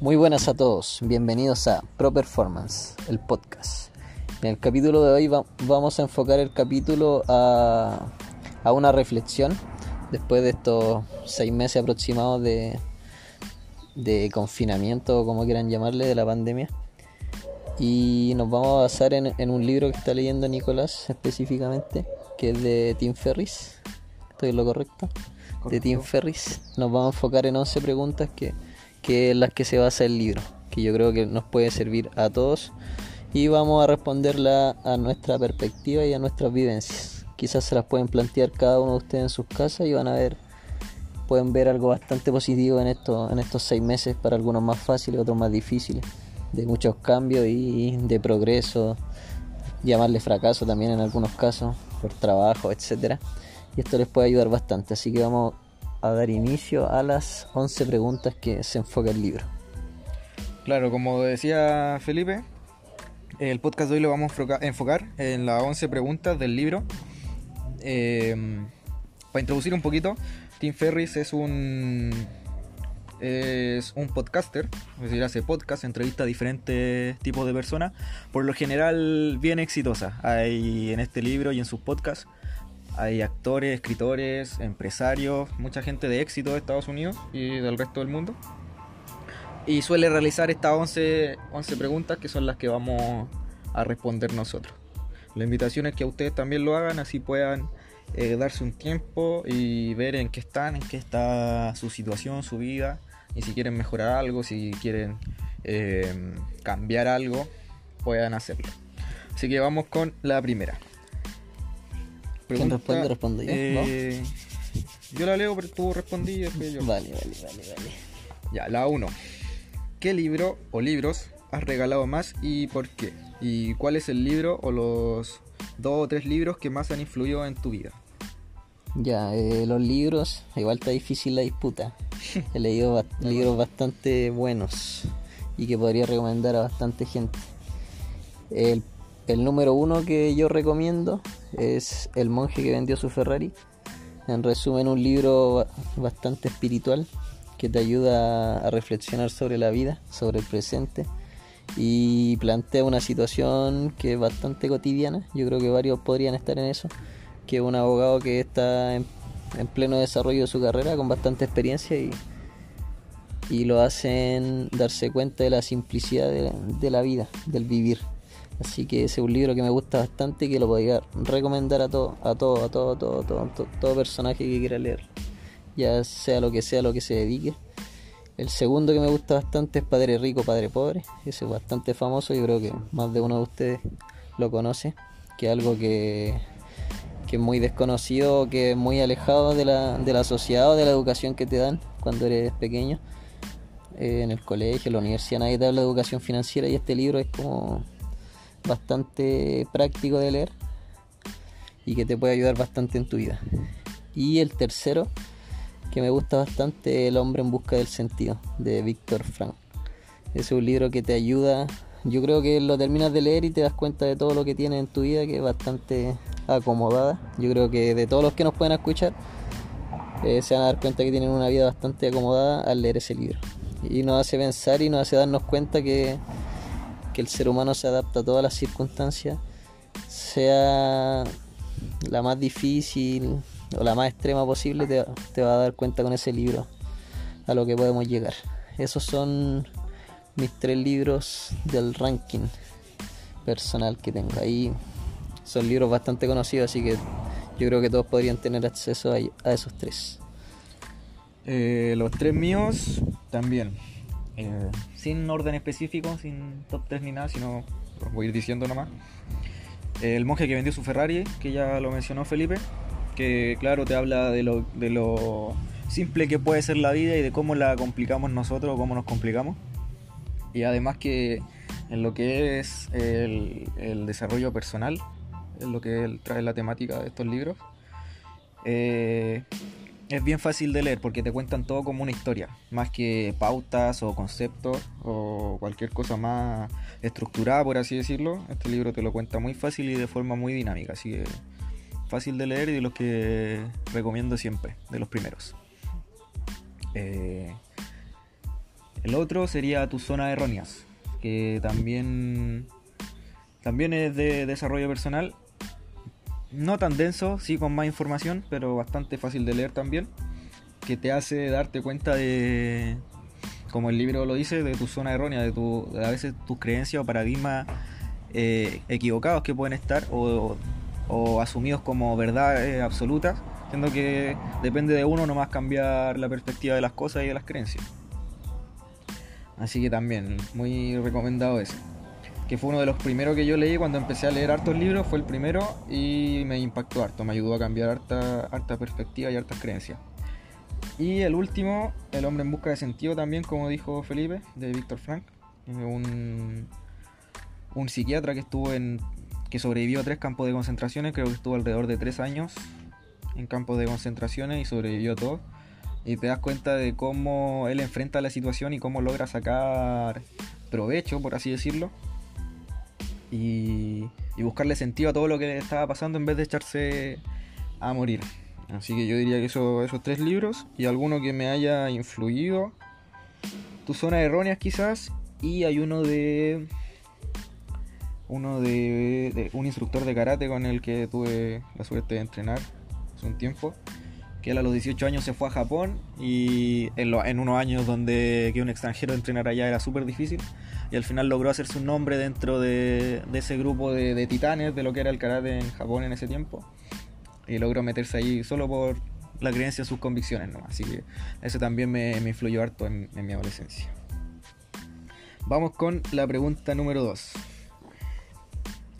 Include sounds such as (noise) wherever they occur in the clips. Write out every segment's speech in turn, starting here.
Muy buenas a todos, bienvenidos a Pro Performance, el podcast. En el capítulo de hoy vamos a enfocar el capítulo a, una reflexión después de estos seis meses aproximados de, de confinamiento, como quieran llamarle, de la pandemia. Y nos vamos a basar en, en un libro que está leyendo Nicolás específicamente, que es de Tim Ferris. ¿Estoy en lo correcto? De Tim Ferris. Nos vamos a enfocar en 11 preguntas que que es las que se basa el libro, que yo creo que nos puede servir a todos y vamos a responderla a nuestra perspectiva y a nuestras vivencias. Quizás se las pueden plantear cada uno de ustedes en sus casas y van a ver, pueden ver algo bastante positivo en, esto, en estos seis meses, para algunos más fáciles, otros más difíciles, de muchos cambios y de progreso, llamarle fracaso también en algunos casos, por trabajo, etcétera. Y esto les puede ayudar bastante, así que vamos a dar inicio a las 11 preguntas que se enfoca el libro. Claro, como decía Felipe, el podcast de hoy lo vamos a enfocar en las 11 preguntas del libro. Em, para introducir un poquito, Tim Ferris es un es un podcaster, es decir, hace podcast, entrevista a diferentes tipos de personas, por lo general bien exitosa. Hay en este libro y en sus podcasts hay actores, escritores, empresarios, mucha gente de éxito de Estados Unidos y del resto del mundo. Y suele realizar estas 11, 11 preguntas que son las que vamos a responder nosotros. La invitación es que ustedes también lo hagan, así puedan eh, darse un tiempo y ver en qué están, en qué está su situación, su vida, y si quieren mejorar algo, si quieren eh, cambiar algo, puedan hacerlo. Así que vamos con la primera. ¿Quién responde? Respondo yo. Eh, yo la leo, pero tú respondí y después yo. Vale, vale, vale, vale. Ya, la 1. ¿Qué libro o libros has regalado más y por qué? ¿Y cuál es el libro o los dos o tres libros que más han influido en tu vida? Ya, eh, los libros, igual está difícil la disputa. He leído (laughs) libros bastante buenos y que podría recomendar a bastante gente. El el número uno que yo recomiendo es El monje que vendió su Ferrari. En resumen, un libro bastante espiritual que te ayuda a reflexionar sobre la vida, sobre el presente y plantea una situación que es bastante cotidiana. Yo creo que varios podrían estar en eso. Que un abogado que está en, pleno desarrollo de su carrera con bastante experiencia y, y lo hacen darse cuenta de la simplicidad de la vida, del vivir. Así que ese es un libro que me gusta bastante y que lo podría recomendar a todo, a todo, a todo, todo, todo, todo, personaje que quiera leer. Ya sea lo que sea lo que se dedique. El segundo que me gusta bastante es Padre Rico, Padre Pobre. Ese es bastante famoso, yo creo que más de uno de ustedes lo conoce. Que es algo que, que es muy desconocido, que es muy alejado de la, de la sociedad o de la educación que te dan cuando eres pequeño. Eh, en el colegio, en la universidad nadie te habla de educación financiera y este libro es como bastante práctico de leer y que te puede ayudar bastante en tu vida. Y el tercero, que me gusta bastante, El hombre en busca del sentido, de Víctor Frank. Es un libro que te ayuda, yo creo que lo terminas de leer y te das cuenta de todo lo que tienes en tu vida, que es bastante acomodada. Yo creo que de todos los que nos pueden escuchar, eh, se van a dar cuenta que tienen una vida bastante acomodada al leer ese libro. Y nos hace pensar y nos hace darnos cuenta que que el ser humano se adapta a todas las circunstancias, sea la más difícil o la más extrema posible, te, va a dar cuenta con ese libro a lo que podemos llegar. Esos son mis tres libros del ranking personal que tengo. Ahí son libros bastante conocidos, así que yo creo que todos podrían tener acceso a, esos tres. Eh, los tres míos también. Eh, sin orden específico, sin top 3 ni nada, sino voy a ir diciendo nomás. El monje que vendió su Ferrari, que ya lo mencionó Felipe, que claro te habla de lo, de lo simple que puede ser la vida y de cómo la complicamos nosotros, cómo nos complicamos. Y además que en lo que es el, el desarrollo personal, en lo que trae la temática de estos libros, eh, es bien fácil de leer porque te cuentan todo como una historia, más que pautas o conceptos o cualquier cosa más estructurada, por así decirlo. Este libro te lo cuenta muy fácil y de forma muy dinámica, así que fácil de leer y de los que recomiendo siempre, de los primeros. Eh, El otro sería Tu zona erróneas, que también, también es de desarrollo personal. No tan denso, sí con más información, pero bastante fácil de leer también. Que te hace darte cuenta de, como el libro lo dice, de tu zona errónea, de, tu, a veces tus creencias o paradigmas eh, equivocados que pueden estar o, asumidos como verdades absolutas, siendo que depende de uno nomás cambiar la perspectiva de las cosas y de las creencias. Así que también, muy recomendado ese. Que fue uno de los primeros que yo leí cuando empecé a leer hartos libros, fue el primero y me impactó harto, me ayudó a cambiar harta, harta perspectiva y hartas creencias. Y el último, El hombre en busca de sentido también, como dijo Felipe, de Víctor Frank, un, un psiquiatra que estuvo en que sobrevivió a tres campos de concentraciones, creo que estuvo alrededor de tres años en campos de concentraciones y sobrevivió a todo y te das cuenta de cómo él enfrenta la situación y cómo logra sacar provecho, por así decirlo, y, buscarle sentido a todo lo que estaba pasando en vez de echarse a morir. Así que yo diría que eso, esos tres libros y alguno que me haya influido. Tu zona erróneas quizás. Y hay uno de. Uno de, un instructor de karate con el que tuve la suerte de entrenar hace un tiempo que él a los 18 años se fue a Japón y en, unos años donde que un extranjero entrenar allá era súper difícil y al final logró hacerse un nombre dentro de, ese grupo de, titanes de lo que era el karate en Japón en ese tiempo y logró meterse ahí solo por la creencia en sus convicciones ¿no? así que eso también me, influyó harto en, mi adolescencia vamos con la pregunta número 2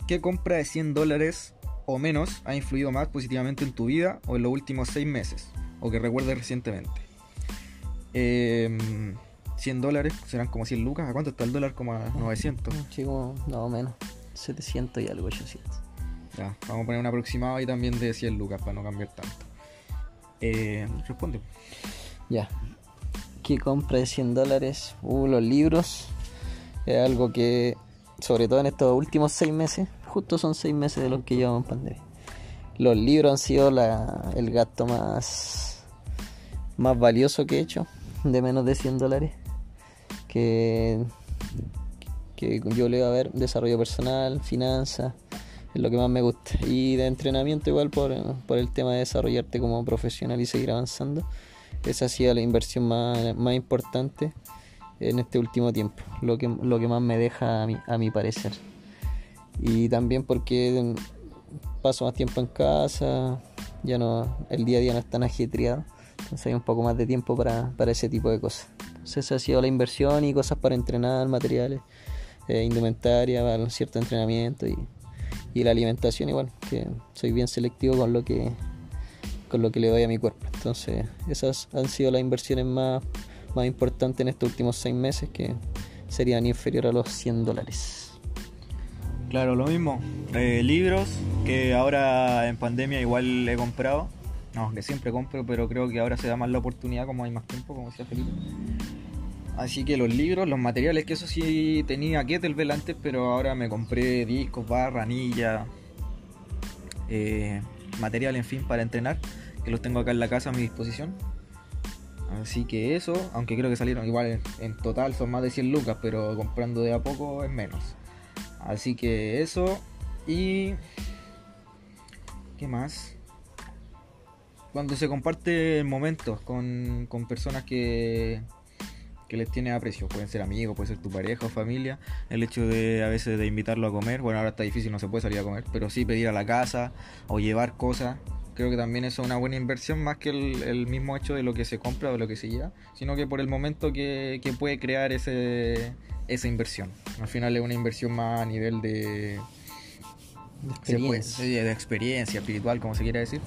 ¿qué compra de 100 dólares o menos ha influido más positivamente en tu vida o en los últimos seis meses, o que recuerdes recientemente. 100 em, dólares serán como 100 lucas. ¿A cuánto está el dólar? Como a 900. Chico, no menos. 700 y algo, 800. Ya, vamos a poner un aproximado ahí también de 100 lucas para no cambiar tanto. Eh, responde. Ya. ¿Qué compra de 100 dólares? Uh, los libros. Es algo que, sobre todo en estos últimos seis meses, justo son seis meses de los que llevamos en pandemia. Los libros han sido el gasto más, más valioso que he hecho, de menos de 100 dólares. Que, que yo leo a ver desarrollo personal, finanzas, es lo que más me gusta. Y de entrenamiento igual por, el tema de desarrollarte como profesional y seguir avanzando. Esa ha sido la inversión más, más importante en este último tiempo, lo que, lo que más me deja a mi, a mi parecer y también porque paso más tiempo en casa, ya no, el día a día no es tan ajetreado, entonces hay un poco más de tiempo para, ese tipo de cosas. Esa ha sido la inversión y cosas para entrenar, materiales, eh, indumentaria, para cierto entrenamiento y, y, la alimentación igual, que soy bien selectivo con lo que con lo que le doy a mi cuerpo. Entonces esas han sido las inversiones más, más importantes en estos últimos seis meses que serían inferior a los 100 dólares. Claro, lo mismo. Eh, libros que ahora en pandemia igual he comprado. No, que siempre compro, pero creo que ahora se da más la oportunidad como hay más tiempo, como decía Felipe. Así que los libros, los materiales, que eso sí tenía Kettlebell antes, pero ahora me compré discos, barra, anilla, eh, material, en fin, para entrenar, que los tengo acá en la casa a mi disposición. Así que eso, aunque creo que salieron igual en, en total son más de 100 lucas, pero comprando de a poco es menos. Así que eso. Y... ¿Qué más? Cuando se comparte momentos con, con personas que, que les tiene aprecio, pueden ser amigos, puede ser tu pareja o familia, el hecho de a veces de invitarlo a comer, bueno ahora está difícil, no se puede salir a comer, pero sí pedir a la casa o llevar cosas, creo que también eso es una buena inversión más que el, mismo hecho de lo que se compra o de lo que se lleva, sino que por el momento que, que puede crear ese, esa inversión. Al final es una inversión más a nivel de, experiencia. de experiencia espiritual, como se quiera decir,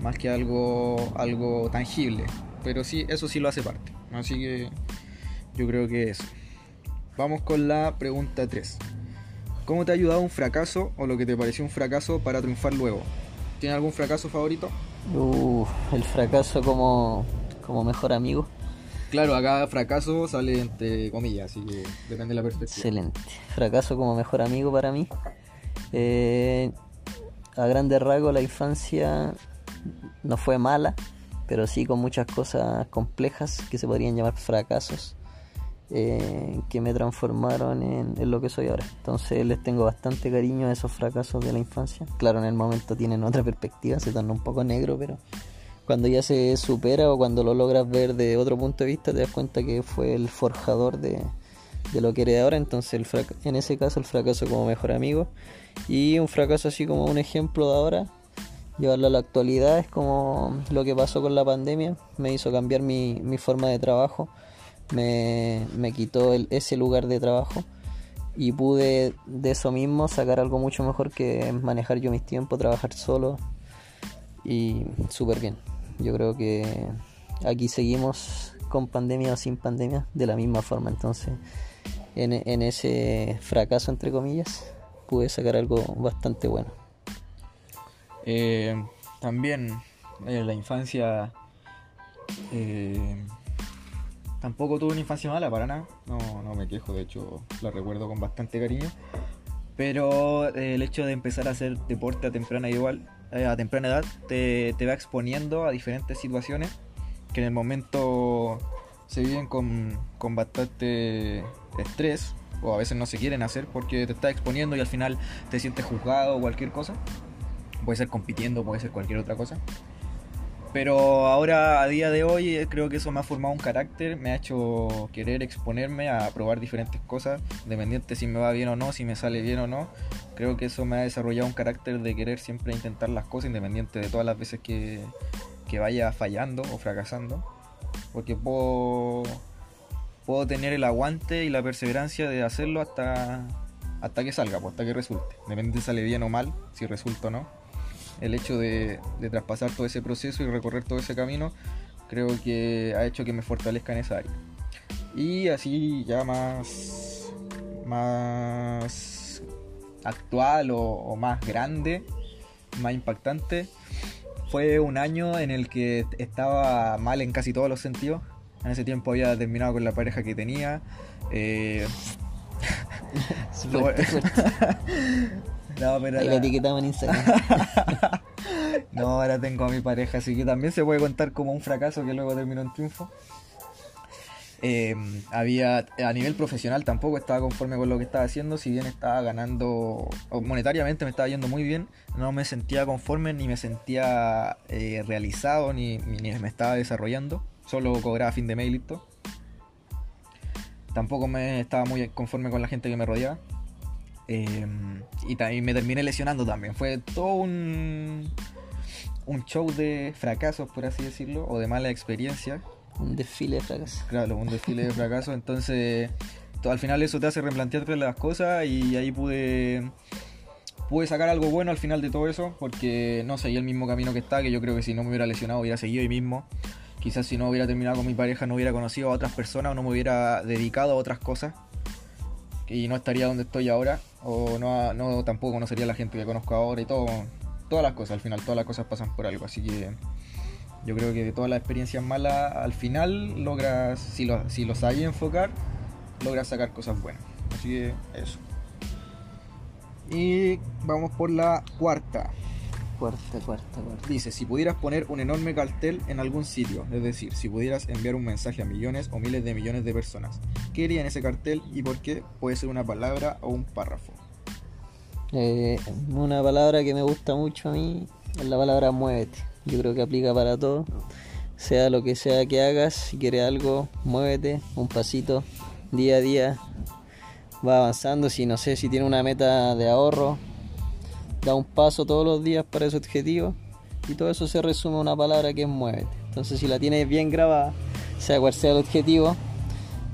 más que algo, algo tangible. Pero sí, eso sí lo hace parte. Así que yo creo que eso. Vamos con la pregunta 3. ¿Cómo te ha ayudado un fracaso o lo que te pareció un fracaso para triunfar luego? ¿Tienes algún fracaso favorito? el fracaso como, como mejor amigo. Claro, acá fracaso sale entre comillas, así que depende de la perspectiva. Excelente. Fracaso como mejor amigo para mí. Eh, a grandes rasgos la infancia no fue mala, pero sí con muchas cosas complejas que se podrían llamar fracasos. eh, que me transformaron en, lo que soy ahora. Entonces les tengo bastante cariño a esos fracasos de la infancia. Claro, en el momento tienen otra perspectiva, se torna un poco negro, pero cuando ya se supera o cuando lo logras ver de otro punto de vista, te das cuenta que fue el forjador de, lo que eres ahora. Entonces, en ese caso, el fracaso como mejor amigo y un fracaso así como un ejemplo de ahora llevarlo a la actualidad es como lo que pasó con la pandemia, me hizo cambiar mi, forma de trabajo, me, quitó ese lugar de trabajo y pude de eso mismo sacar algo mucho mejor que manejar yo mis tiempos, trabajar solo y súper bien. Yo creo que aquí seguimos con pandemia o sin pandemia de la misma forma, entonces en, en ese fracaso entre comillas pude sacar algo bastante bueno. Eh, también en la infancia eh, tampoco tuve una infancia mala para nada, no, no me quejo, de hecho la recuerdo con bastante cariño. Pero eh, el hecho de empezar a hacer deporte a temprana igual, a temprana edad, te, te va exponiendo a diferentes situaciones que en el momento se viven con, con bastante estrés o a veces no se quieren hacer porque te está exponiendo y al final te sientes juzgado o cualquier cosa puede ser compitiendo, puede ser cualquier otra cosa. Pero ahora, a día de hoy, eh, creo que eso me ha formado un carácter, me ha hecho querer exponerme a probar diferentes cosas, dependiente si me va bien o no, si me sale bien o no. Creo que eso me ha desarrollado un carácter de querer siempre intentar las cosas, independiente de todas las veces que, que vaya fallando o fracasando. Porque puedo, puedo tener el aguante y la perseverancia de hacerlo hasta, hasta que salga, pues, hasta que resulte. Depende si sale bien o mal, si resulta o no el hecho de, traspasar todo ese proceso y recorrer todo ese camino, creo que ha hecho que me fortalezca en esa área. Y así ya más, más actual o, más grande, más impactante, fue un año en el que estaba mal en casi todos los sentidos. En ese tiempo había terminado con la pareja que tenía. Eh, (laughs) (laughs) No, pero. Ahí la... etiquetamos en Instagram. (laughs) no, ahora tengo a mi pareja, así que también se puede contar como un fracaso que luego terminó en triunfo. Eh, había a nivel profesional tampoco estaba conforme con lo que estaba haciendo, si bien estaba ganando monetariamente me estaba yendo muy bien, no me sentía conforme ni me sentía eh, realizado ni, ni, me estaba desarrollando, solo cobraba fin de mail y todo. Tampoco me estaba muy conforme con la gente que me rodeaba. Em, y también me terminé lesionando también. Fue todo un, un show de fracasos, por así decirlo, o de mala experiencia. Un desfile de fracasos. Claro, un desfile de fracasos. Entonces, al final eso te hace replantearte las cosas y ahí pude pude sacar algo bueno al final de todo eso, porque no seguí el mismo camino que está, que yo creo que si no me hubiera lesionado hubiera seguido ahí mismo. Quizás si no hubiera terminado con mi pareja no hubiera conocido a otras personas o no me hubiera dedicado a otras cosas y no estaría donde estoy ahora o no, no tampoco conocería a la gente que conozco ahora y todo todas las cosas al final todas las cosas pasan por algo así que yo creo que de todas las experiencias malas al final logras si lo, si lo sabes enfocar logras sacar cosas buenas así que eso. Y vamos por la cuarta Cuarta, cuarta, cuarta. Dice, si pudieras poner un enorme cartel en algún sitio, es decir, si pudieras enviar un mensaje a millones o miles de millones de personas, ¿qué iría en ese cartel y por qué? Puede ser una palabra o un párrafo. Eh, una palabra que me gusta mucho a mí es la palabra muévete. Yo creo que aplica para todo. Sea lo que sea que hagas, si quieres algo, muévete un pasito día a día. Va avanzando, si no sé si tiene una meta de ahorro, da un paso todos los días para ese objetivo y todo eso se resume en una palabra que es muévete. Entonces si la tienes bien grabada, sea cual sea el objetivo,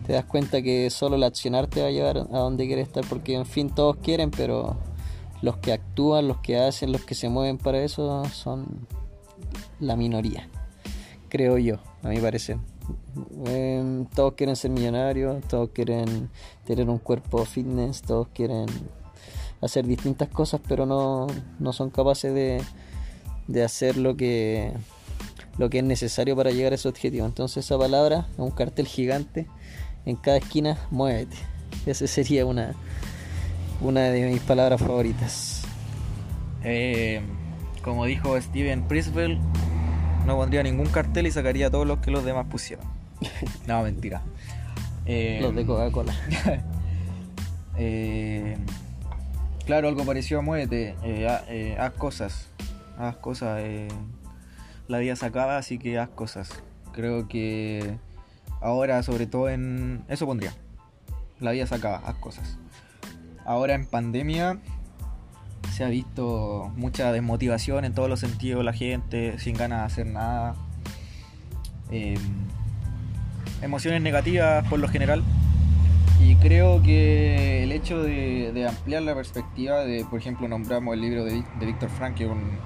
te das cuenta que solo el accionar te va a llevar a donde quieres estar, porque en fin todos quieren, pero los que actúan, los que hacen, los que se mueven para eso son la minoría, creo yo, a mi parecer. Em, todos quieren ser millonarios, todos quieren tener un cuerpo fitness, todos quieren hacer distintas cosas, pero no, no son capaces de, de hacer lo que, lo que es necesario para llegar a ese objetivo. Entonces esa palabra es un cartel gigante en cada esquina, muévete. Esa sería una, una de mis palabras favoritas. Eh, como dijo Steven Priswell, no pondría ningún cartel y sacaría todos los que los demás pusieron. (laughs) no, mentira. Eh, Los de Coca-Cola. (laughs) eh, claro, algo parecido a muévete. eh, eh, haz cosas. Haz cosas. eh, la vida se acaba, así que haz cosas. Creo que ahora, sobre todo en. Eso pondría. La vida se acaba, haz cosas. Ahora en pandemia se ha visto mucha desmotivación en todos los sentidos, la gente sin ganas de hacer nada. Emociones negativas por lo general. Y creo que el hecho de, ampliar la perspectiva, de por ejemplo nombramos el libro de, de Víctor Frank, que un,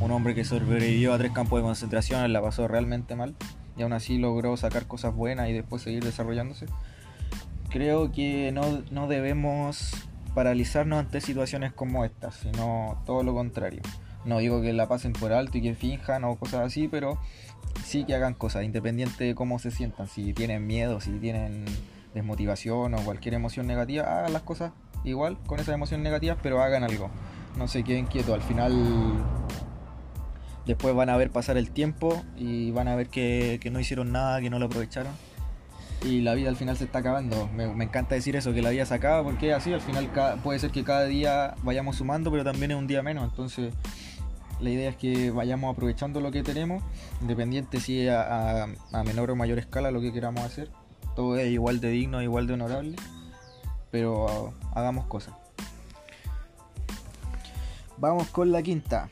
un hombre que sobrevivió a tres campos de concentración, la pasó realmente mal, y aún así logró sacar cosas buenas y después seguir desarrollándose. Creo que no, no debemos paralizarnos ante situaciones como estas, sino todo lo contrario. No digo que la pasen por alto y que finjan o cosas así, pero sí que hagan cosas, independiente de cómo se sientan. Si tienen miedo, si tienen desmotivación o cualquier emoción negativa, hagan las cosas igual con esas emociones negativas, pero hagan algo. No se queden quietos. Al final, después van a ver pasar el tiempo y van a ver que, que no hicieron nada, que no lo aprovecharon. Y la vida al final se está acabando. Me, encanta decir eso, que la vida se acaba, porque así al final puede ser que cada día vayamos sumando, pero también es un día menos. Entonces, la idea es que vayamos aprovechando lo que tenemos, independiente si a, a- a menor o mayor escala lo que queramos hacer. Todo es igual de digno, igual de honorable, pero hagamos cosas. Vamos con la quinta.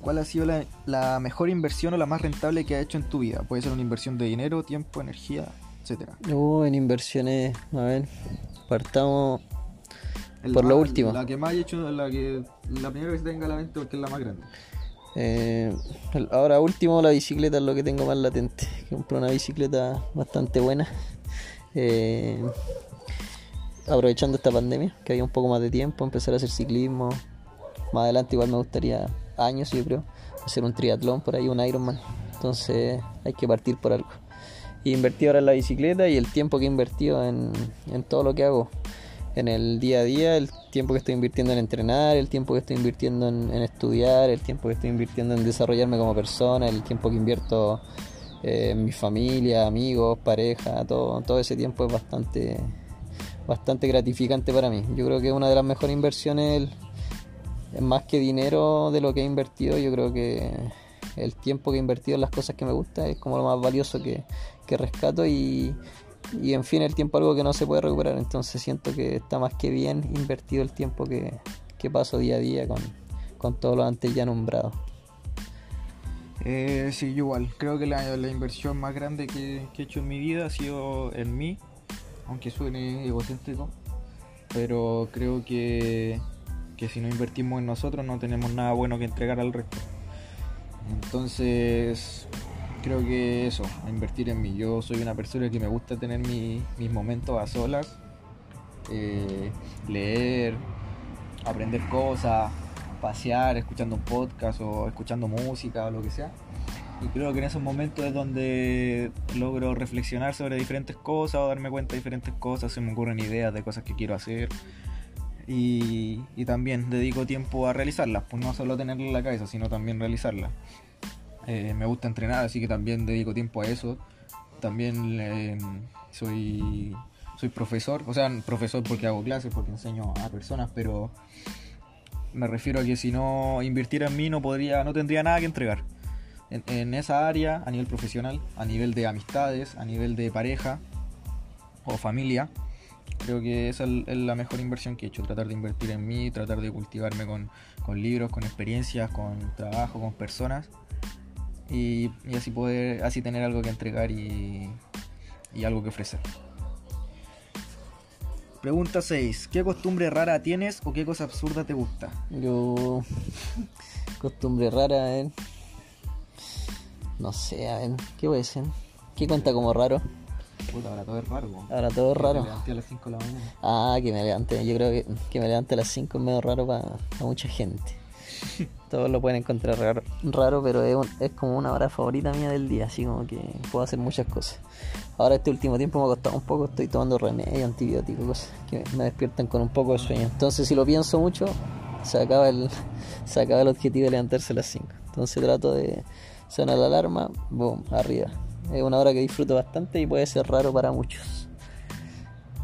¿Cuál ha sido la, la mejor inversión o la más rentable que has hecho en tu vida? Puede ser una inversión de dinero, tiempo, energía, etcétera. Uh, en inversiones, a ver, partamos El Por lo más- último. La que más he hecho, la que la primera que se tenga a la mente porque es la más grande. Eh, ahora último la bicicleta es lo que tengo más latente. Compré una bicicleta bastante buena. Eh, aprovechando esta pandemia, que había un poco más de tiempo, empezar a hacer ciclismo. Más adelante igual me gustaría años, yo creo, hacer un triatlón por ahí, un Ironman. Entonces hay que partir por algo. Y invertí ahora en la bicicleta y el tiempo que he invertido en, en todo lo que hago. En el día a día, el tiempo que estoy invirtiendo en entrenar, el tiempo que estoy invirtiendo en, estudiar, el tiempo que estoy invirtiendo en desarrollarme como persona, el tiempo que invierto eh, en mi familia, amigos, pareja, todo, todo ese tiempo es bastante, bastante gratificante para mí. Yo creo que una de las mejores inversiones, es más que dinero de lo que he invertido, yo creo que el tiempo que he invertido en las cosas que me gustan es como lo más valioso que, que rescato y, y en fin el tiempo algo que no se puede recuperar, entonces siento que está más que bien invertido el tiempo que, que paso día a día con, con todo lo antes ya nombrado. Eh, sí, igual. Creo que la, la inversión más grande que, que he hecho en mi vida ha sido en mí, aunque suene egocéntrico. Pero creo que, que si no invertimos en nosotros no tenemos nada bueno que entregar al resto. Entonces, creo que eso, a invertir en mí. Yo soy una persona que me gusta tener mi- mis momentos a solas, eh, leer, aprender cosas, pasear, escuchando un podcast o escuchando música o lo que sea. Y creo que en esos momentos es donde logro reflexionar sobre diferentes cosas o darme cuenta de diferentes cosas, se me ocurren ideas de cosas que quiero hacer. Y, y también dedico tiempo a realizarlas, pues no solo tenerlas en la cabeza, sino también realizarlas. Eh, me gusta entrenar, así que también dedico tiempo a eso. También eh, soy, soy profesor, o sea, profesor porque hago clases, porque enseño a personas, pero me refiero a que si no invirtiera en mí no podría, no tendría nada que entregar. En, esa área, a nivel profesional, a nivel de amistades, a nivel de pareja o familia, creo que esa es la mejor inversión que he hecho. Tratar de invertir en mí, tratar de cultivarme con, con libros, con experiencias, con trabajo, con personas. Y, y así poder, así tener algo que entregar y, y algo que ofrecer. Pregunta 6. ¿Qué costumbre rara tienes o qué cosa absurda te gusta? Yo, costumbre rara, a ver. No sé, a ver, ¿qué puede ser? ¿Qué cuenta como raro? Puta, ahora todo es raro. po. Ahora todo es raro. Me levanté a las 5 de la mañana. Ah, que me levante. Yo creo que, que me levante a las 5 es medio raro para mucha gente. (laughs) Todos lo pueden encontrar raro, raro pero es, un- es como una hora favorita mía del día, así como que puedo hacer muchas cosas. Ahora este último tiempo me ha costado un poco, estoy tomando remedio, antibiótico, cosas que me despiertan con un poco de sueño. Entonces si lo pienso mucho, se acaba el, (laughs) se acaba el objetivo de levantarse a las 5. Entonces trato de sonar la alarma, boom, arriba. Es una hora que disfruto bastante y puede ser raro para muchos.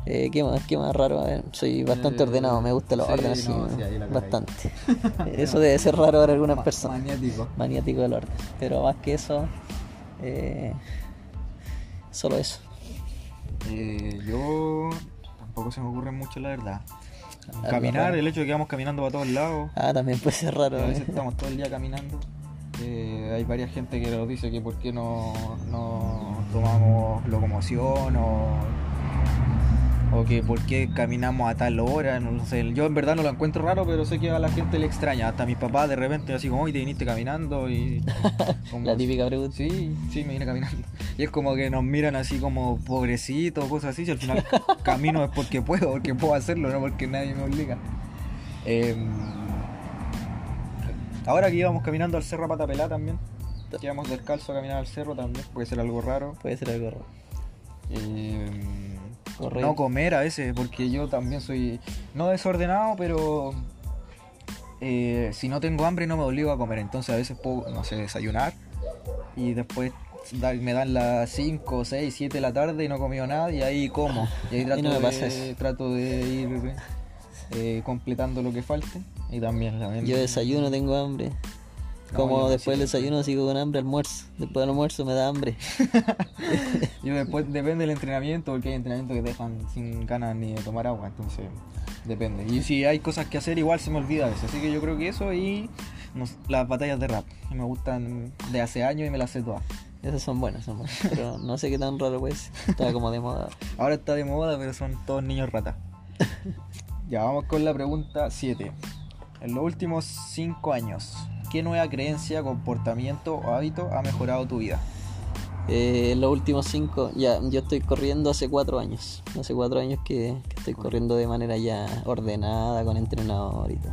Eh, ¿qué, más, ¿Qué más raro? A ver, soy bastante Eh, ordenado, me gusta los sí, órdenes, sí, no, sí, cagué. bastante. (laughs) Eso debe ser raro para algunas Ma- personas. Maniático. Maniático del orden. Pero más que eso, eh, solo eso. Eh, yo tampoco se me ocurre mucho, la verdad. Caminar, raro. el hecho de que vamos caminando para todos lados. Ah, también puede ser raro. A veces eh. estamos todo el día caminando. Eh, hay varias gente que nos dice que por qué no, no tomamos locomoción o, o que por qué caminamos a tal hora. No sé, yo en verdad no lo encuentro raro, pero sé que a la gente le extraña. Hasta mis papás de repente así como, hoy te viniste caminando y... (laughs) como- La típica pregunta. Sí, sí, me vine caminando. Y es como que nos miran así como pobrecito, cosas así. Si al final (laughs) camino es porque puedo, porque puedo hacerlo, no porque nadie me obliga. Em, ahora que íbamos caminando al cerro a pata pelá también. Que íbamos descalzo a caminar al cerro también, puede ser algo raro. Puede ser algo raro. Em, No comer a veces, porque yo también soy no desordenado, pero eh, si no tengo hambre no me obligo a comer. Entonces a veces puedo, no sé, desayunar y después me dan las 5, 6, 7 de la tarde y no he comido nada y ahí como. (laughs) Y ahí trato, no de, trato ir eh, completando lo que falte. Y también, también- Yo desayuno, tengo hambre. Como después del desayuno sigo con hambre, almuerzo. Después del almuerzo me da hambre. (laughs) Yo después depende del entrenamiento, porque hay entrenamientos que te dejan sin ganas ni de tomar agua, entonces depende. Y si hay cosas que hacer, igual se me olvida a veces. Así que yo creo que eso y las batallas de rap, que me gustan de hace años y me las sé todas. Esas son buenas, son buenas. Pero no sé qué tan raro pues. Está como de moda. Ahora está de moda, pero son todos niños ratas. (laughs) ya, vamos con la pregunta 7. En los últimos 5 años, ¿qué nueva creencia, comportamiento o hábito ha mejorado tu vida? Eh, los últimos cinco, ya, yo estoy corriendo hace cuatro años. Hace cuatro años que, que estoy corriendo de manera ya ordenada, con entrenador y todo.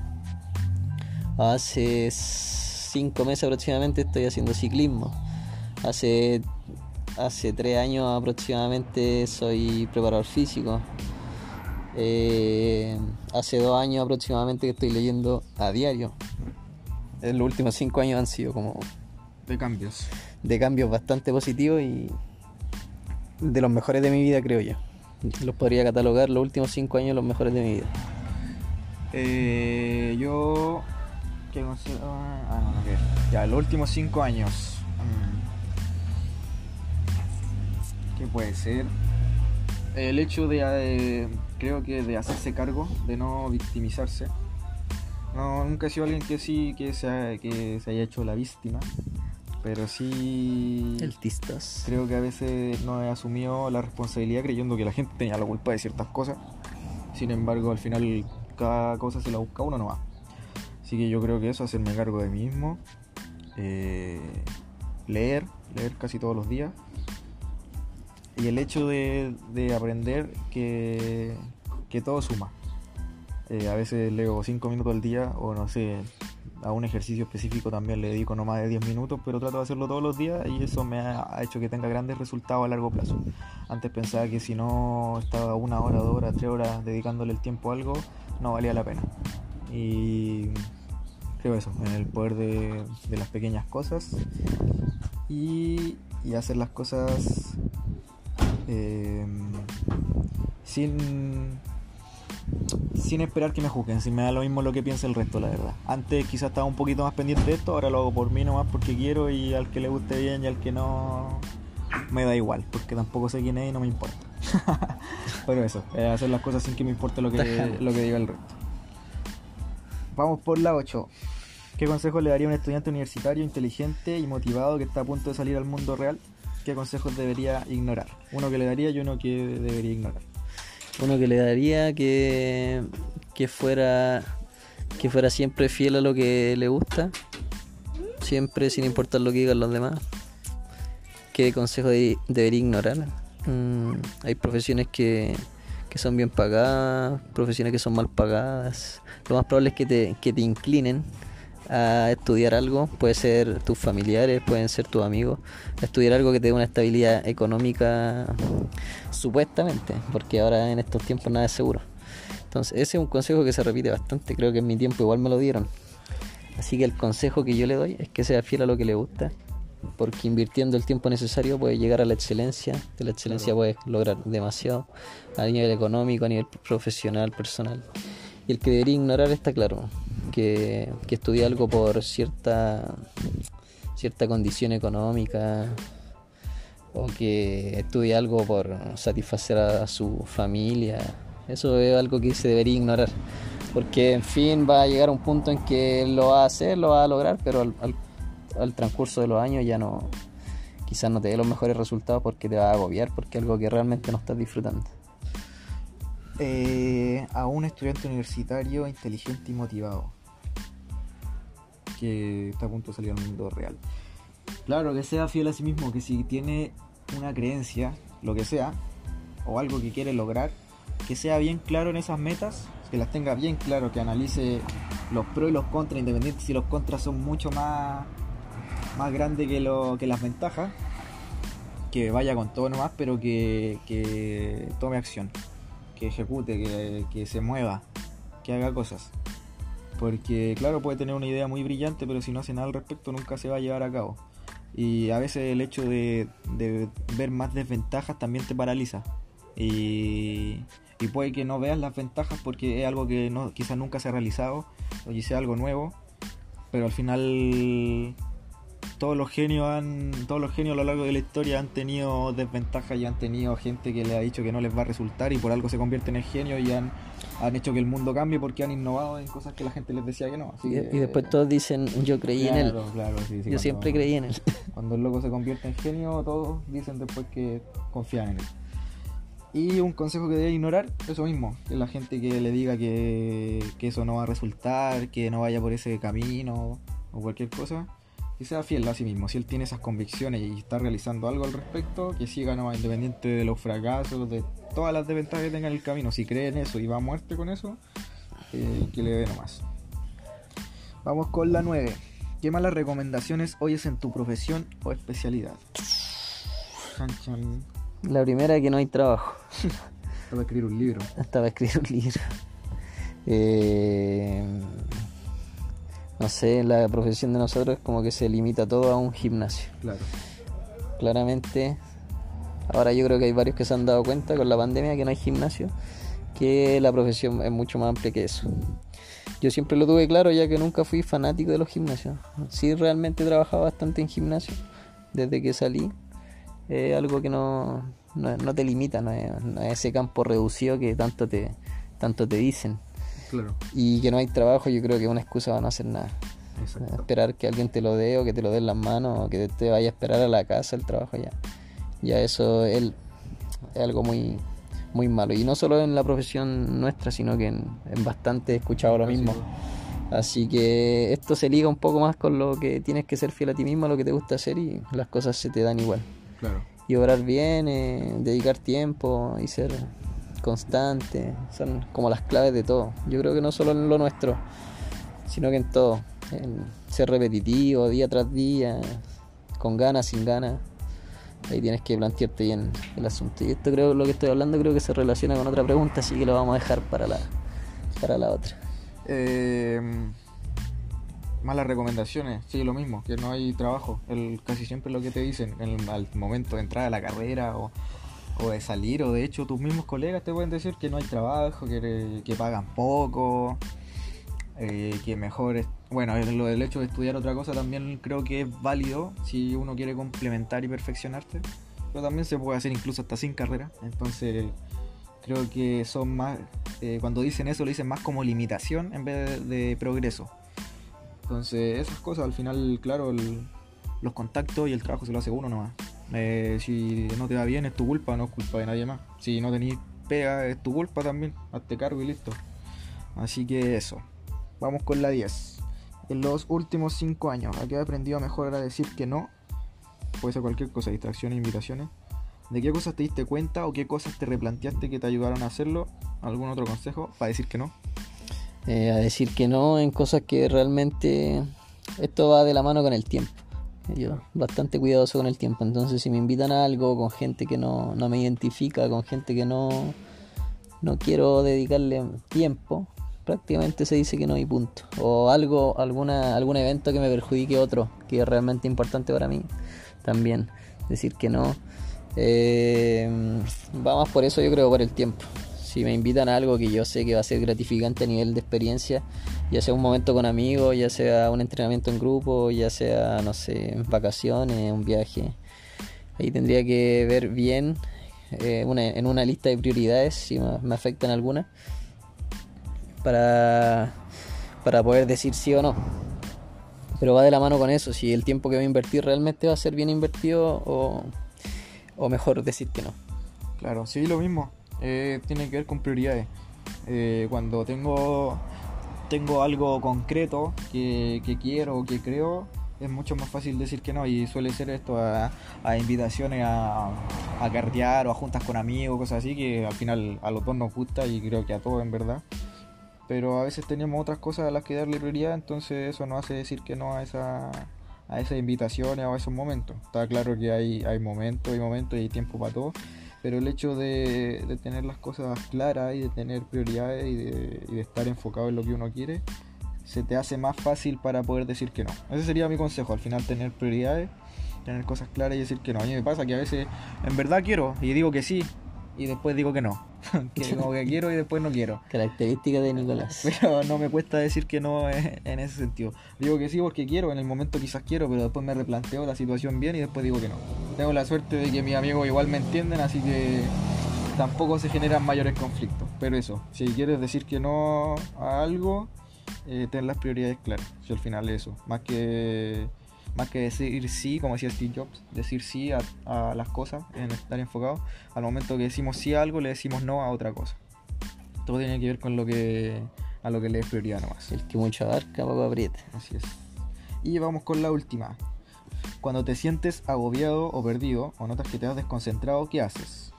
Hace cinco meses aproximadamente estoy haciendo ciclismo. Hace, hace tres años aproximadamente soy preparador físico. Eh, hace dos años aproximadamente que estoy leyendo a diario. En los últimos cinco años han sido como De cambios. de cambios bastante positivos y de los mejores de mi vida, creo yo. Los podría catalogar los últimos cinco años los mejores de mi vida. Eh, yo. ¿Qué conse- Ah, no, no, ¿qué? Ya, los últimos cinco años. Mm. ¿Qué puede ser? El hecho de. eh, creo que de hacerse cargo, de no victimizarse. No, nunca he sido alguien que sí, que se, ha- que se haya hecho la víctima. Pero sí. El Tistas. Creo que a veces no he asumido la responsabilidad creyendo que la gente tenía la culpa de ciertas cosas. Sin embargo, al final cada cosa se la busca uno nomás. Así que yo creo que eso, hacerme cargo de mí mismo. eh, leer, leer casi todos los días. Y el hecho de, de aprender que, que todo suma. Eh, a veces leo 5 minutos al día o no sé, a un ejercicio específico también le dedico no más de 10 minutos, pero trato de hacerlo todos los días y eso me ha, hecho que tenga grandes resultados a largo plazo. Antes pensaba que si no estaba una hora, dos horas, tres horas dedicándole el tiempo a algo, no valía la pena. Y creo eso, en el poder de, de las pequeñas cosas y, y hacer las cosas eh, sin sin esperar que me juzguen, si me da lo mismo lo que piensa el resto, la verdad. Antes quizás estaba un poquito más pendiente de esto, ahora lo hago por mí nomás porque quiero y al que le guste bien y al que no me da igual, porque tampoco sé quién es y no me importa. (laughs) Pero eso, eh, hacer las cosas sin que me importe lo que, lo que diga el resto. Vamos por la 8. ¿Qué consejo le daría a un estudiante universitario inteligente y motivado que está a punto de salir al mundo real? ¿Qué consejos debería ignorar? Uno que le daría y uno que debería ignorar. Uno que le daría que, que fuera que fuera siempre fiel a lo que le gusta, siempre sin importar lo que digan los demás. ¿Qué consejo de- debería ignorar? Mm, hay profesiones que, que son bien pagadas, profesiones que son mal pagadas. Lo más probable es que te, que te inclinen a estudiar algo, puede ser tus familiares, pueden ser tus amigos, a estudiar algo que te dé una estabilidad económica supuestamente, porque ahora en estos tiempos nada es seguro. Entonces, ese es un consejo que se repite bastante, creo que en mi tiempo igual me lo dieron. Así que el consejo que yo le doy es que sea fiel a lo que le gusta porque invirtiendo el tiempo necesario puedes llegar a la excelencia, de la excelencia puedes lograr demasiado a nivel económico, a nivel profesional, personal. Y el que debería ignorar está claro, que, que algo por cierta, cierta condición económica o que estudia algo por satisfacer a su familia. Eso es algo que se debería ignorar porque en fin va a llegar un punto en que lo va a hacer, lo va a lograr, pero al, transcurso de los años ya no, quizás no te dé los mejores resultados porque te va a agobiar, porque es algo que realmente no estás disfrutando. Eh, a un estudiante universitario inteligente y motivado que está a punto de salir al mundo real. Claro, que sea fiel a sí mismo, que si tiene una creencia, lo que sea, o algo que quiere lograr, que sea bien claro en esas metas que las tenga bien claro, que analice los pros y los contras, independiente si los contras son mucho más, más grandes que, lo, que las ventajas, que vaya con todo nomás, pero que tome acción, que ejecute, que, que se mueva, que haga cosas. Porque claro, puede tener una idea muy brillante, pero si no hace nada al respecto nunca se va a llevar a cabo. Y a veces el hecho de, de ver más desventajas también te paraliza. Y, y puede que no veas las ventajas porque es algo que no, quizás nunca se ha realizado o sea algo nuevo, pero al final todos los genios han todos los genios a lo largo de la historia han tenido desventajas y han tenido gente que le ha dicho que no les va a resultar y por algo se convierten en genios y han, han hecho que el mundo cambie porque han innovado en cosas que la gente les decía que no. y, después todos dicen yo creí en él. yo siempre creí en él. (laughs) Cuando el loco se convierte en genio, todos dicen después que confían en él. Y un consejo que debe ignorar, eso mismo, que la gente que le diga que, eso no va a resultar, que no vaya por ese camino o cualquier cosa, que sea fiel a sí mismo. Si él tiene esas convicciones y está realizando algo al respecto, que siga nomás independiente de los fracasos, de todas las desventajas que tenga en el camino. Si cree en eso y va a muerte con eso, eh, que le dé nomás. Vamos con la 9. ¿Qué malas recomendaciones oyes en tu profesión o especialidad? La primera que no hay trabajo. (laughs) Estaba a escribir un libro. Estaba a escribir un libro. Eh, no sé, la profesión de nosotros es como que se limita todo a un gimnasio. Claro. Claramente, ahora yo creo que hay varios que se han dado cuenta con la pandemia que no hay gimnasio, que la profesión es mucho más amplia que eso. Yo siempre lo tuve claro ya que nunca fui fanático de los gimnasios. Sí, realmente he trabajado bastante en gimnasio desde que salí es algo que no, no, te limita, no es, ese campo reducido que tanto te, tanto te dicen. Claro. Y que no hay trabajo, yo creo que es una excusa para no hacer nada. Esperar que alguien te lo dé o que te lo dé en las manos o que te vaya a esperar a la casa el trabajo ya. Ya eso es, es algo muy, muy malo. Y no solo en la profesión nuestra, sino que en, en bastante he escuchado lo mismo. Así que esto se liga un poco más con lo que tienes que ser fiel a ti mismo, a lo que te gusta hacer y las cosas se te dan igual. Y obrar bien, eh, dedicar tiempo y ser constante, son como las claves de todo. Yo creo que no solo en lo nuestro, sino que en todo. En ser repetitivo día tras día, con ganas, sin ganas. Ahí tienes que plantearte bien el asunto. Y esto creo lo que estoy hablando creo que se relaciona con otra pregunta, así que lo vamos a dejar para la, para la otra. Eh, malas recomendaciones, sí, lo mismo, que no hay trabajo. El, casi siempre lo que te dicen en al momento de entrar a la carrera o, de salir, o de hecho tus mismos colegas te pueden decir que no hay trabajo, que, que pagan poco, eh, que mejor es. Bueno, lo del hecho de estudiar otra cosa también creo que es válido si uno quiere complementar y perfeccionarte, pero también se puede hacer incluso hasta sin carrera. Entonces, creo que son más. Eh, cuando dicen eso, lo dicen más como limitación en vez de progreso. Entonces, esas cosas al final, claro, los contactos y el trabajo se lo hace uno nomás. Eh, si no te va bien es tu culpa, no es culpa de nadie más. Si no tenés pega es tu culpa también, hazte cargo y listo. Así que eso. Vamos con la 10. En los últimos 5 años, ¿a qué he aprendido mejor a decir que no? Puede ser cualquier cosa, distracciones, invitaciones. ¿De qué cosas te diste cuenta o qué cosas te replanteaste que te ayudaron a hacerlo? ¿Algún otro consejo para decir que no? Eh, a decir que no en cosas que realmente esto va de la mano con el tiempo. Yo bastante cuidadoso con el tiempo, entonces si me invitan a algo con gente que no, me identifica, con gente que no, no quiero dedicarle tiempo, prácticamente se dice que no hay punto. O algo, alguna, algún evento que me perjudique otro, que es realmente importante para mí, también decir que no. Eh, vamos por eso yo creo por el tiempo. Si me invitan a algo que yo sé que va a ser gratificante a nivel de experiencia, ya sea un momento con amigos, ya sea un entrenamiento en grupo, ya sea, no sé, vacaciones, un viaje, ahí tendría que ver bien eh, en una lista de prioridades si me, afectan alguna para, para poder decir sí o no. Pero va de la mano con eso, si el tiempo que voy a invertir realmente va a ser bien invertido o, o mejor decir que no. Claro, sí, lo mismo. Eh, tiene que ver con prioridades. Eh, cuando tengo, tengo algo concreto que, quiero o que creo, es mucho más fácil decir que no. Y suele ser esto a, invitaciones a, a o a juntas con amigos, cosas así, que al final a los dos nos gusta y creo que a todos en verdad. Pero a veces tenemos otras cosas a las que darle prioridad, entonces eso nos hace decir que no a esa a esas invitaciones o a esos momentos. Está claro que hay, hay momentos, hay momentos y hay tiempo para todo, pero el hecho de, tener las cosas claras y de tener prioridades y de, estar enfocado en lo que uno quiere, se te hace más fácil para poder decir que no. Ese sería mi consejo, al final tener prioridades, tener cosas claras y decir que no. A mí me pasa que a veces en verdad quiero y digo que sí y después digo que no. (laughs) que como que quiero y después no quiero. Característica de Nicolás. (laughs) Pero no me cuesta decir que no en ese sentido. Digo que sí porque quiero, en el momento quizás quiero, pero después me replanteo la situación bien y después digo que no. Tengo la suerte de que mis amigos igual me entienden, así que tampoco se generan mayores conflictos. Pero eso, si quieres decir que no a algo, eh, ten las prioridades claras. Si al final eso, más que más que decir sí, como decía Steve Jobs, decir sí a, las cosas, en estar enfocado. Al momento que decimos sí a algo, le decimos no a otra cosa. Todo tiene que ver con lo que a lo que le es prioridad nomás. El que mucho abarca, poco aprieta. Así es. Y vamos con la última. Cuando te sientes agobiado o perdido o notas que te has desconcentrado, ¿qué haces?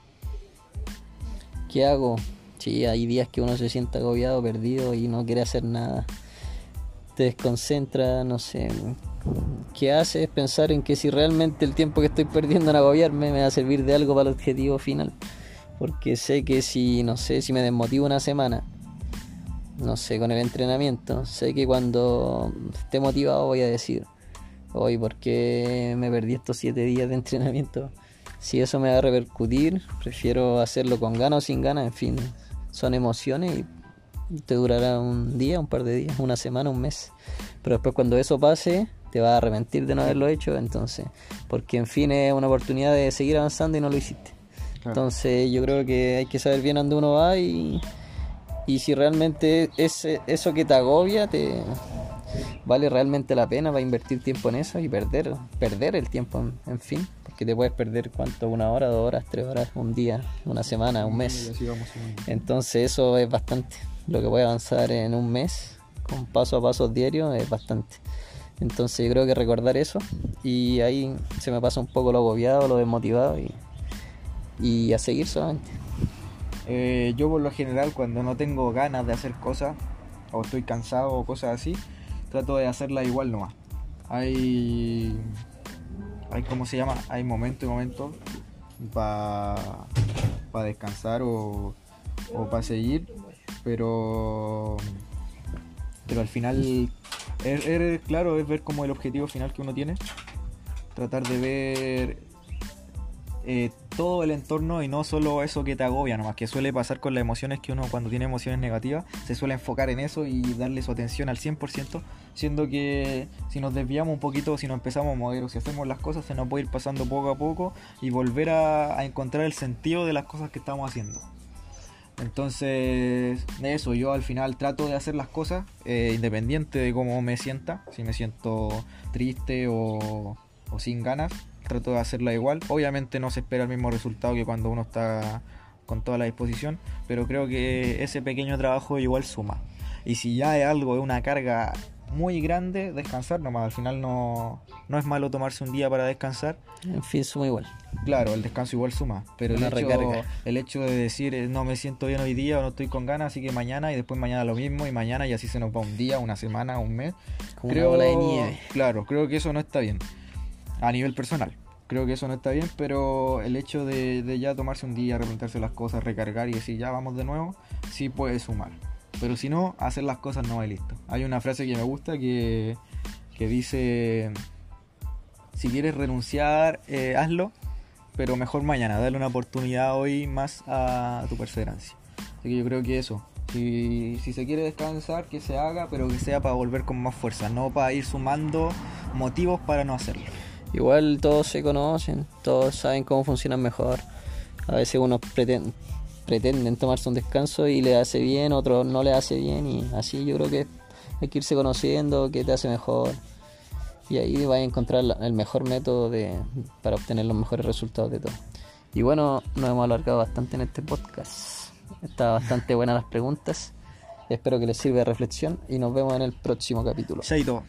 ¿Qué hago? Sí, hay días que uno se siente agobiado, perdido y no quiere hacer nada. Te desconcentra, no sé, que hace es pensar en que si realmente el tiempo que estoy perdiendo en agobiarme me va a servir de algo para el objetivo final. Porque sé que si, no sé, si me desmotivo una semana, no sé, con el entrenamiento, sé que cuando esté motivado voy a decir, hoy, ¿por qué me perdí estos siete días de entrenamiento? Si eso me va a repercutir, prefiero hacerlo con ganas o sin ganas, en fin, son emociones y te durará un día, un par de días, una semana, un mes. Pero después cuando eso pase, te vas a arrepentir de no haberlo hecho, entonces, porque en fin es una oportunidad de seguir avanzando y no lo hiciste. Entonces yo creo que hay que saber bien a dónde uno va y, y si realmente es eso que te agobia, te vale realmente la pena para invertir tiempo en eso y perder, perder el tiempo, en, fin, porque te puedes perder cuánto, una hora, dos horas, tres horas, un día, una semana, un mes. Entonces eso es bastante. Lo que puede avanzar en un mes, con paso a paso diario, es bastante. Entonces yo creo que recordar eso y ahí se me pasa un poco lo agobiado, lo desmotivado y, y a seguir solamente. Eh, yo por lo general cuando no tengo ganas de hacer cosas o estoy cansado o cosas así, trato de hacerla igual nomás. Hay, hay ¿cómo se llama? Hay momentos y momentos para descansar o, o para seguir, pero, pero al final claro, es ver como el objetivo final que uno tiene. Tratar de ver eh, todo el entorno y no solo eso que te agobia, nomás que suele pasar con las emociones que uno cuando tiene emociones negativas se suele enfocar en eso y darle su atención al 100%, siendo que si nos desviamos un poquito, si nos empezamos a mover o si hacemos las cosas, se nos puede ir pasando poco a poco y volver a encontrar el sentido de las cosas que estamos haciendo. Entonces, eso, yo al final trato de hacer las cosas eh, independiente de cómo me sienta, si me siento triste o, sin ganas, trato de hacerla igual. Obviamente no se espera el mismo resultado que cuando uno está con toda la disposición, pero creo que ese pequeño trabajo igual suma. Y si ya es algo, de una carga muy grande, descansar nomás. Al final no, no es malo tomarse un día para descansar. En fin, suma igual. Claro, el descanso igual suma. Pero el hecho, el hecho de decir eh, no me siento bien hoy día o no estoy con ganas, así que mañana y después mañana lo mismo y mañana y así se nos va un día, una semana, un mes. Como creo, una bola de nieve. Claro, creo que eso no está bien. A nivel personal. Creo que eso no está bien, pero el hecho de, de ya tomarse un día, replantearse las cosas, recargar y decir ya vamos de nuevo, sí puede sumar. Pero si no, hacer las cosas no va y listo. Hay una frase que me gusta que, que dice, si quieres renunciar, eh, hazlo, pero mejor mañana, dale una oportunidad hoy más a tu perseverancia. Así que yo creo que eso, si, si se quiere descansar, que se haga, pero que sea para volver con más fuerza, no para ir sumando motivos para no hacerlo. Igual todos se conocen, todos saben cómo funcionan mejor. A veces unos pretenden, pretenden tomarse un descanso y le hace bien, otros no le hace bien y así yo creo que hay que irse conociendo, qué te hace mejor. Y ahí vas a encontrar el mejor método de, para obtener los mejores resultados de todo. Y bueno, nos hemos alargado bastante en este podcast. Está bastante buenas las preguntas. Espero que les sirva de reflexión y nos vemos en el próximo capítulo. Chaito.